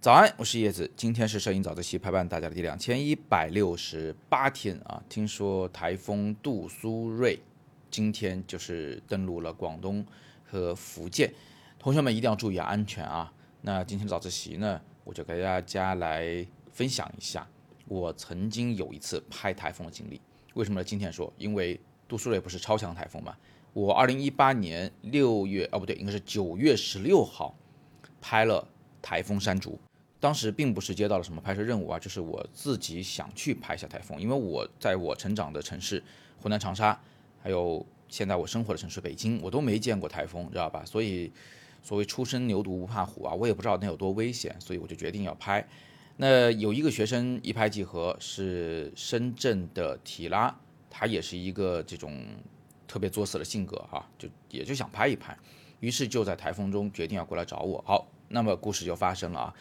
早安，我是叶子。今天是摄影早自习陪伴大家的第两千一百六十八天啊。听说台风杜苏芮今天就是登陆了广东和福建，同学们一定要注意安全啊。那今天早自习呢，我就给大家来分享一下我曾经有一次拍台风的经历。为什么今天说？因为杜苏芮不是超强台风嘛。我二零一八年六月，哦不对，应该是九月十六号拍了台风山竹。当时并不是接到了什么拍摄任务啊，就是我自己想去拍一下台风，因为我在我成长的城市湖南长沙，还有现在我生活的城市北京，我都没见过台风，知道吧？所以所谓初生牛犊不怕虎啊，我也不知道那有多危险，所以我就决定要拍。那有一个学生一拍即合，是深圳的提拉，他也是一个这种特别作死的性格哈，就也就想拍一拍，于是就在台风中决定要过来找我。好，那么故事就发生了啊。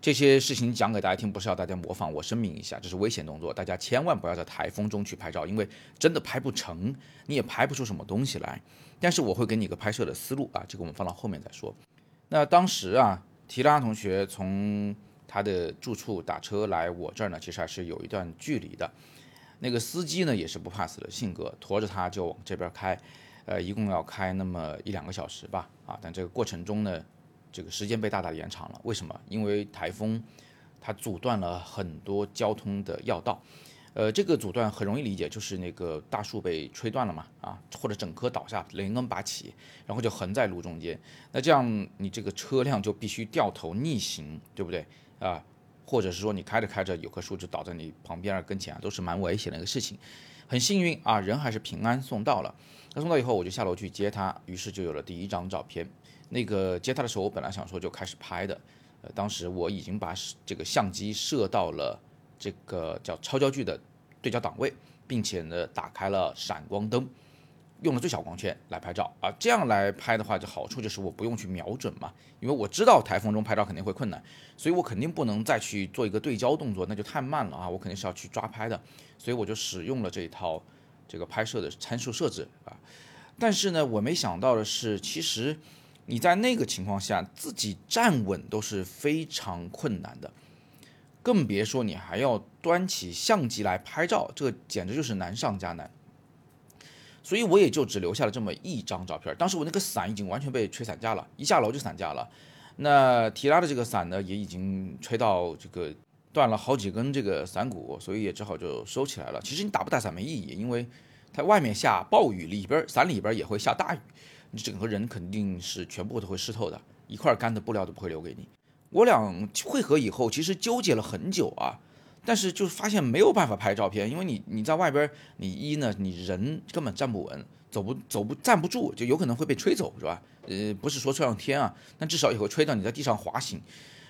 这些事情讲给大家听，不是要大家模仿。我声明一下，这是危险动作，大家千万不要在台风中去拍照，因为真的拍不成，你也拍不出什么东西来。但是我会给你一个拍摄的思路啊，这个我们放到后面再说。那当时啊，提拉同学从他的住处打车来我这儿呢，其实还是有一段距离的。那个司机呢，也是不怕死的性格，驮着他就往这边开，呃，一共要开那么一两个小时吧，啊，但这个过程中呢。这个时间被大大延长了，为什么？因为台风它阻断了很多交通的要道，呃，这个阻断很容易理解，就是那个大树被吹断了嘛，啊，或者整棵倒下，连根拔起，然后就横在路中间，那这样你这个车辆就必须掉头逆行，对不对啊？或者是说你开着开着有棵树就倒在你旁边跟前啊，都是蛮危险的一个事情。很幸运啊，人还是平安送到了。那送到以后，我就下楼去接他，于是就有了第一张照片。那个接他的时候，我本来想说就开始拍的，呃，当时我已经把这个相机设到了这个叫超焦距的对焦档位，并且呢打开了闪光灯，用了最小光圈来拍照啊。这样来拍的话，就好处就是我不用去瞄准嘛，因为我知道台风中拍照肯定会困难，所以我肯定不能再去做一个对焦动作，那就太慢了啊。我肯定是要去抓拍的，所以我就使用了这一套这个拍摄的参数设置啊。但是呢，我没想到的是，其实。你在那个情况下自己站稳都是非常困难的，更别说你还要端起相机来拍照，这简直就是难上加难。所以我也就只留下了这么一张照片。当时我那个伞已经完全被吹散架了，一下楼就散架了。那提拉的这个伞呢，也已经吹到这个断了好几根这个伞骨，所以也只好就收起来了。其实你打不打伞没意义，因为它外面下暴雨，里边伞里边也会下大雨。你整个人肯定是全部都会湿透的，一块干的布料都不会留给你。我俩会合以后，其实纠结了很久啊，但是就发现没有办法拍照片，因为你你在外边，你一呢，你人根本站不稳，走不走不站不住，就有可能会被吹走，是吧？呃，不是说吹上天啊，但至少也会吹到你在地上滑行。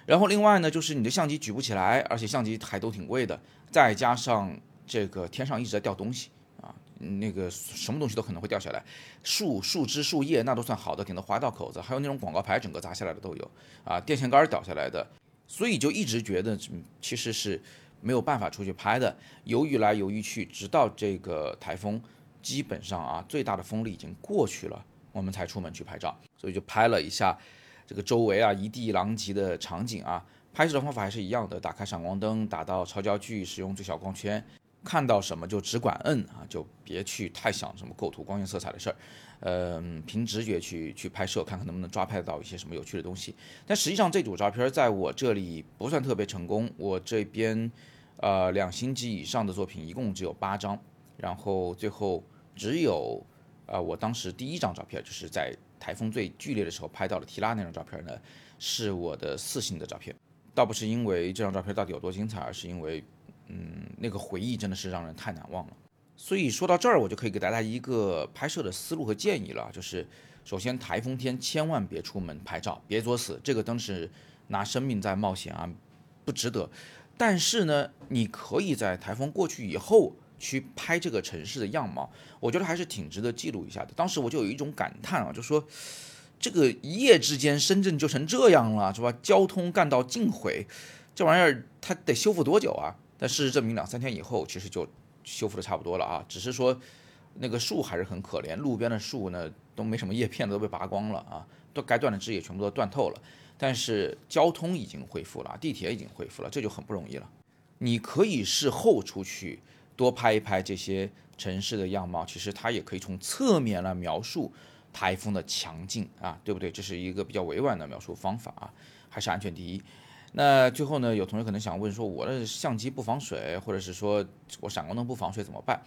然后另外呢，就是你的相机举不起来，而且相机还都挺贵的，再加上这个天上一直在掉东西啊。那个什么东西都可能会掉下来，树、树枝、树叶那都算好的，顶多划到口子，还有那种广告牌整个砸下来的都有啊，电线杆掉下来的，所以就一直觉得其实是没有办法出去拍的，犹豫来犹豫去，直到这个台风基本上啊最大的风力已经过去了，我们才出门去拍照，所以就拍了一下这个周围啊一地狼藉的场景啊，拍摄的方法还是一样的，打开闪光灯，打到超焦距，使用最小光圈。看到什么就只管摁啊，就别去太想什么构图、光线、色彩的事儿，嗯，凭直觉去去拍摄，看看能不能抓拍到一些什么有趣的东西。但实际上这组照片在我这里不算特别成功，我这边呃两星级以上的作品一共只有八张，然后最后只有呃我当时第一张照片就是在台风最剧烈的时候拍到了提拉那张照片呢，是我的四星的照片，倒不是因为这张照片到底有多精彩，而是因为。嗯，那个回忆真的是让人太难忘了。所以说到这儿，我就可以给大家一个拍摄的思路和建议了。就是首先，台风天千万别出门拍照，别作死，这个真是拿生命在冒险啊，不值得。但是呢，你可以在台风过去以后去拍这个城市的样貌，我觉得还是挺值得记录一下的。当时我就有一种感叹啊，就说这个一夜之间深圳就成这样了，是吧？交通干道尽毁，这玩意儿它得修复多久啊？但事实证明，两三天以后，其实就修复的差不多了啊。只是说，那个树还是很可怜，路边的树呢都没什么叶片，都被拔光了啊。都该断的枝也全部都断透了。但是交通已经恢复了，地铁已经恢复了，这就很不容易了。你可以事后出去多拍一拍这些城市的样貌，其实它也可以从侧面来描述台风的强劲啊，对不对？这是一个比较委婉的描述方法啊，还是安全第一。那最后呢，有同学可能想问说，我的相机不防水，或者是说我闪光灯不防水怎么办？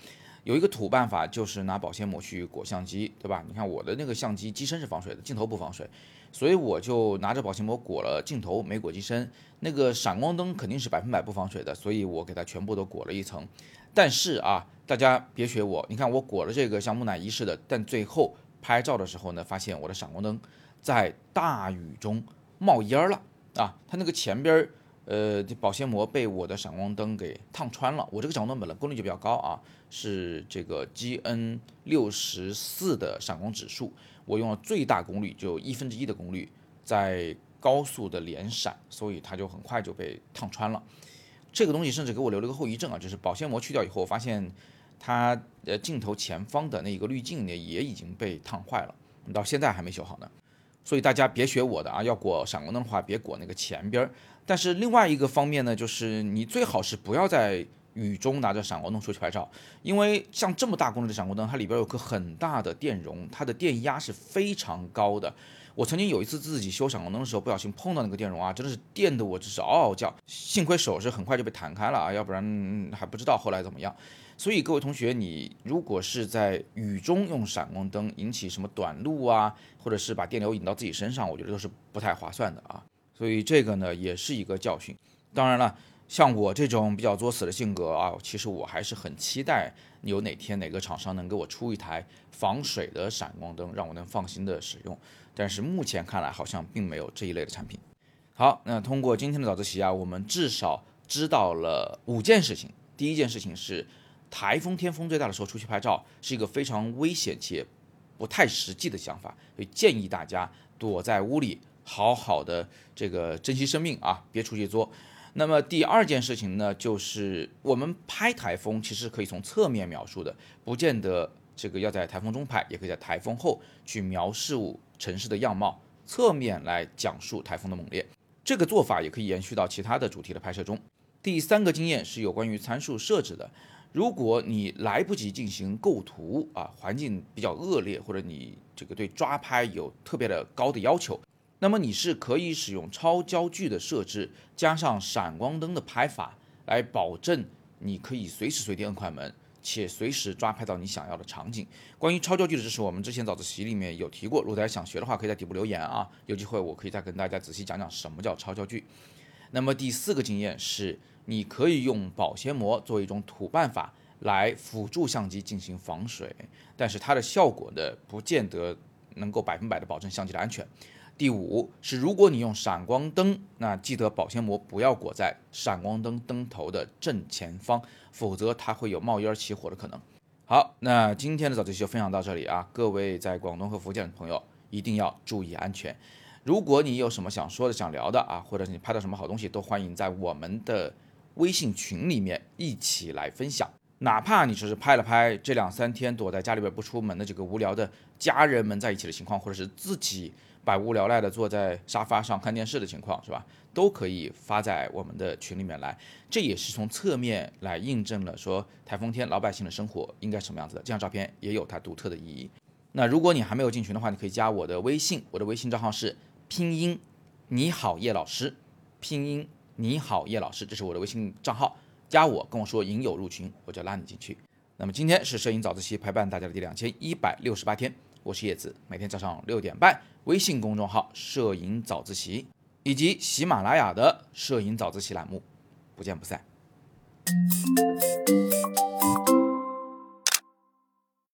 有一个土办法，就是拿保鲜膜去裹相机，对吧？你看我的那个相机机身是防水的，镜头不防水，所以我就拿着保鲜膜裹了镜头，没裹机身。那个闪光灯肯定是百分百不防水的，所以我给它全部都裹了一层。但是啊，大家别学我，你看我裹了这个像木乃伊似的，但最后拍照的时候呢，发现我的闪光灯在大雨中冒烟了。啊，它那个前边儿儿，呃，保鲜膜被我的闪光灯给烫穿了。我这个闪光灯本来功率就比较高啊，是这个 GN 六十四的闪光指数，我用了最大功率，就一分之一的功率，在高速的连闪，所以它就很快就被烫穿了。这个东西甚至给我留了个后遗症啊，就是保鲜膜去掉以后，我发现它呃镜头前方的那个滤镜呢也已经被烫坏了，到现在还没修好呢。所以大家别学我的啊，要裹闪光灯的话，别裹那个前边儿。但是另外一个方面呢，就是你最好是不要在雨中拿着闪光灯出去拍照，因为像这么大功率的闪光灯，它里边有颗很大的电容，它的电压是非常高的。我曾经有一次自己修闪光灯的时候，不小心碰到那个电容啊，真的是电的我只是嗷嗷叫，幸亏手是很快就被弹开了啊，要不然还不知道后来怎么样。所以各位同学，你如果是在雨中用闪光灯引起什么短路啊，或者是把电流引到自己身上，我觉得都是不太划算的啊。所以这个呢也是一个教训。当然了，像我这种比较作死的性格啊，其实我还是很期待有哪天哪个厂商能给我出一台防水的闪光灯，让我能放心的使用。但是目前看来好像并没有这一类的产品。好，那通过今天的早自习啊，我们至少知道了五件事情。第一件事情是。台风天风最大的时候出去拍照是一个非常危险且不太实际的想法，所以建议大家躲在屋里，好好的这个珍惜生命啊，别出去作。那么第二件事情呢，就是我们拍台风其实可以从侧面描述的，不见得这个要在台风中拍，也可以在台风后去描述城市的样貌，侧面来讲述台风的猛烈。这个做法也可以延续到其他的主题的拍摄中。第三个经验是有关于参数设置的。如果你来不及进行构图啊，环境比较恶劣，或者你这个对抓拍有特别的高的要求，那么你是可以使用超焦距的设置，加上闪光灯的拍法，来保证你可以随时随地摁快门，且随时抓拍到你想要的场景。关于超焦距的知识，我们之前早自习里面有提过，如果大家想学的话，可以在底部留言啊，有机会我可以再跟大家仔细讲讲什么叫超焦距。那么第四个经验是。你可以用保鲜膜作为一种土办法来辅助相机进行防水，但是它的效果呢，不见得能够百分百的保证相机的安全。第五是，如果你用闪光灯，那记得保鲜膜不要裹在闪光灯灯头的正前方，否则它会有冒烟起火的可能。好，那今天的早自习就分享到这里啊，各位在广东和福建的朋友一定要注意安全。如果你有什么想说的、想聊的啊，或者是你拍到什么好东西，都欢迎在我们的。微信群里面一起来分享，哪怕你只是拍了拍这两三天躲在家里边不出门的这个无聊的家人们在一起的情况，或者是自己百无聊赖的坐在沙发上看电视的情况，是吧？都可以发在我们的群里面来。这也是从侧面来印证了说台风天老百姓的生活应该什么样子的。这张照片也有它独特的意义。那如果你还没有进群的话，你可以加我的微信，我的微信账号是拼音你好叶老师，拼音。你好，叶老师，这是我的微信账号，加我跟我说引友入群，我就拉你进去。那么今天是摄影早自习陪伴大家的第两千一百六十八天，我是叶子，每天早上六点半，微信公众号摄影早自习以及喜马拉雅的摄影早自习栏目，不见不散。